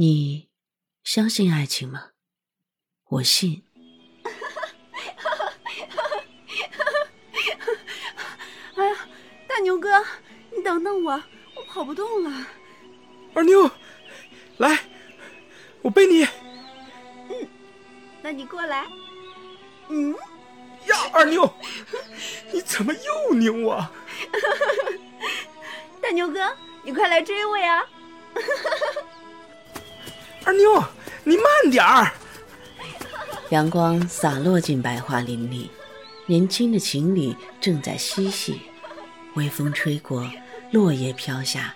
你相信爱情吗？我信。哎呀，大牛哥，你等等我，我跑不动了。二妞，来，我背你。嗯，那你过来。嗯，呀，二妞，你怎么又扭啊？大牛哥，你快来追我呀！二妞，你慢点儿。阳光洒落进白桦林里，年轻的情侣正在嬉戏。微风吹过，落叶飘下，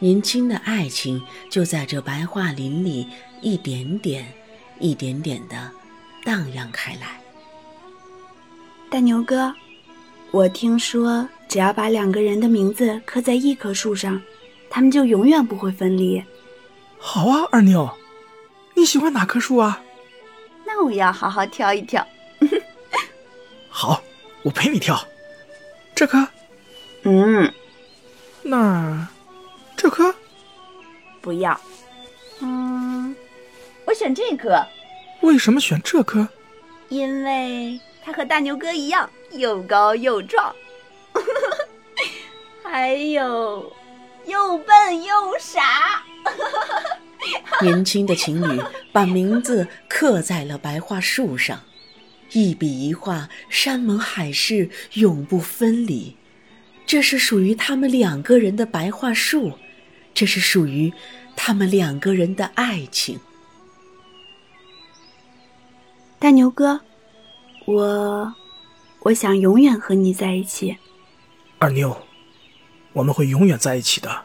年轻的爱情就在这白桦林里一点点、一点点的荡漾开来。大牛哥，我听说只要把两个人的名字刻在一棵树上，他们就永远不会分离。好啊，二妞，你喜欢哪棵树啊？那我要好好挑一挑。好，我陪你挑。这棵。嗯，那这棵不要。嗯，我选这棵。为什么选这棵？因为它和大牛哥一样又高又壮，还有又笨又傻。年轻的情侣把名字刻在了白桦树上，一笔一画，山盟海誓，永不分离。这是属于他们两个人的白桦树，这是属于他们两个人的爱情。大牛哥，我我想永远和你在一起。二妞，我们会永远在一起的。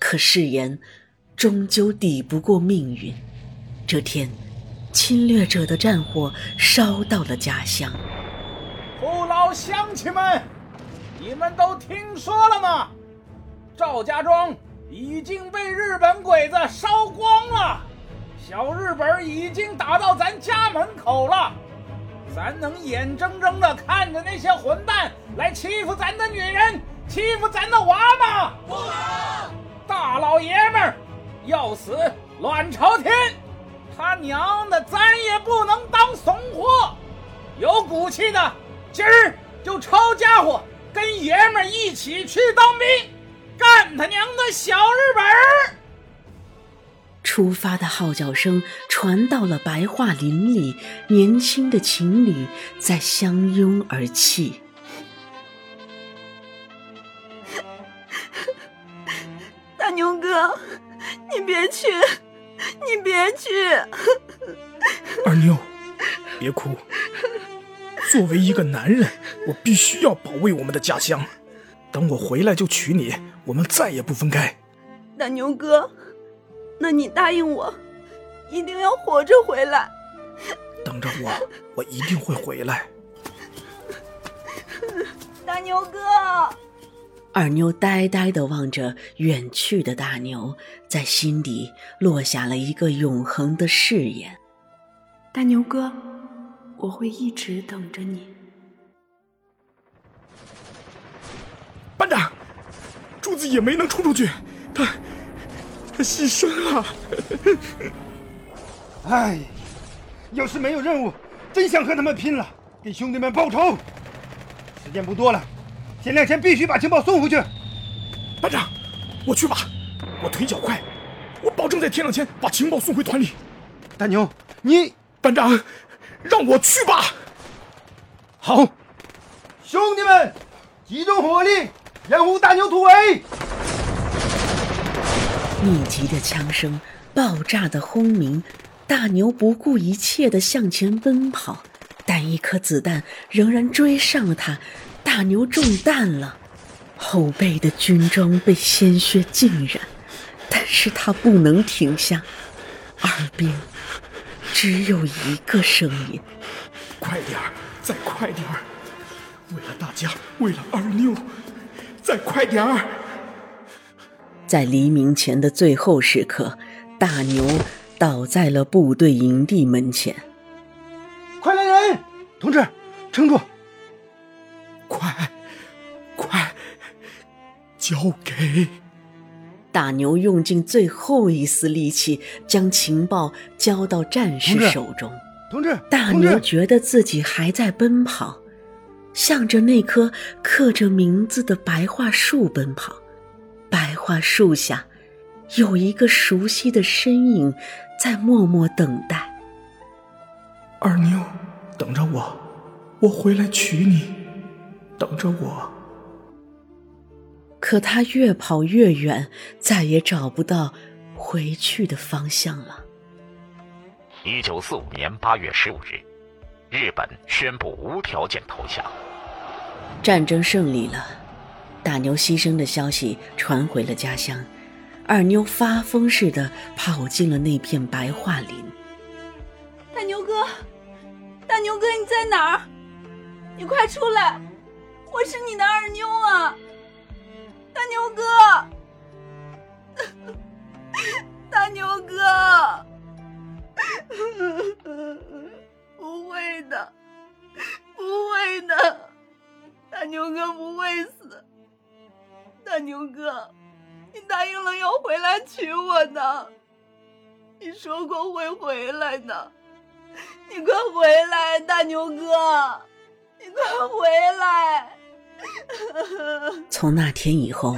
可誓言终究抵不过命运。这天，侵略者的战火烧到了家乡。父老乡亲们。你们都听说了吗？赵家庄已经被日本鬼子烧光了，小日本已经打到咱家门口了，咱能眼睁睁的看着那些混蛋来欺负咱的女人，欺负咱的娃吗？不能！大老爷们儿要死乱朝天，他娘的，咱也不能当怂货。有骨气的，今儿就抄家伙！跟爷们一起去当兵，干他娘的小日本！出发的号角声传到了白桦林里，年轻的情侣在相拥而泣。你别去，你别去！二妞，别哭。作为一个男人，我必须要保卫我们的家乡。等我回来就娶你，我们再也不分开。大牛哥，那你答应我，一定要活着回来。等着我，我一定会回来。大牛哥，二妞呆呆地望着远去的大牛，在心底落下了一个永恒的誓言。大牛哥。我会一直等着你，班长。柱子也没能冲出去，他他牺牲了。哎，要是没有任务，真想和他们拼了，给兄弟们报仇。时间不多了，天亮前必须把情报送回去。班长，我去吧，我腿脚快，我保证在天亮前把情报送回团里。大牛，你班长。让我去吧。好，兄弟们，集中火力，掩护大牛突围。密集的枪声，爆炸的轰鸣，大牛不顾一切的向前奔跑，但一颗子弹仍然追上了他。大牛中弹了，后背的军装被鲜血浸染，但是他不能停下，耳边。只有一个声音，快点儿，再快点儿！为了大家，为了二妞，再快点儿！在黎明前的最后时刻，大牛倒在了部队营地门前。快来人，同志，撑住！交给大牛用尽最后一丝力气，将情报交到战士手中。同志，大牛觉得自己还在奔跑，向着那棵刻着名字的白桦树奔跑。白桦树下，有一个熟悉的身影在默默等待。二妞，等着我，我回来娶你。等着我。可他越跑越远，再也找不到回去的方向了。一九四五年八月十五日，日本宣布无条件投降，战争胜利了。大牛牺牲的消息传回了家乡，二妞发疯似的跑进了那片白桦林。大牛哥，大牛哥，你在哪儿？你快出来！我是你的二妞啊！大牛哥，大牛哥，不会的，不会的，大牛哥不会死。大牛哥，你答应了要回来娶我的，你说过会回来的，你快回来，大牛哥，你快回来！从那天以后，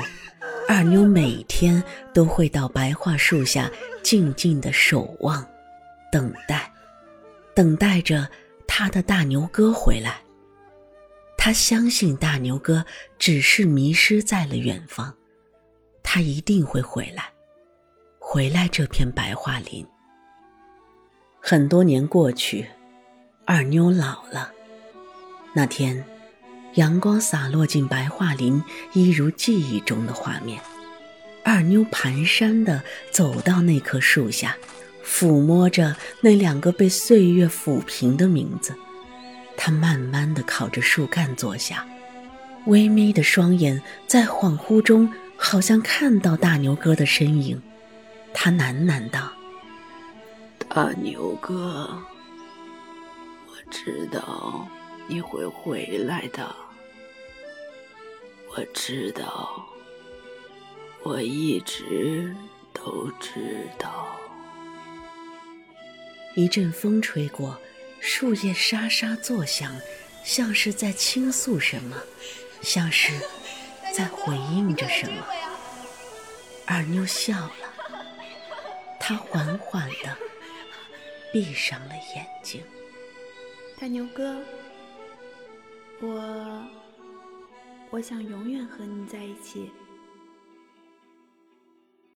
二妞每天都会到白桦树下静静的守望，等待，等待着他的大牛哥回来。他相信大牛哥只是迷失在了远方，他一定会回来，回来这片白桦林。很多年过去，二妞老了。那天。阳光洒落进白桦林，一如记忆中的画面。二妞蹒跚地走到那棵树下，抚摸着那两个被岁月抚平的名字。她慢慢地靠着树干坐下，微眯的双眼在恍惚中好像看到大牛哥的身影。她喃喃道：“大牛哥，我知道你会回来的。”我知道，我一直都知道。一阵风吹过，树叶沙沙作响，像是在倾诉什么，像是在回应着什么。二妞笑了，她缓缓地闭上了眼睛。大牛哥，我。我想永远和你在一起。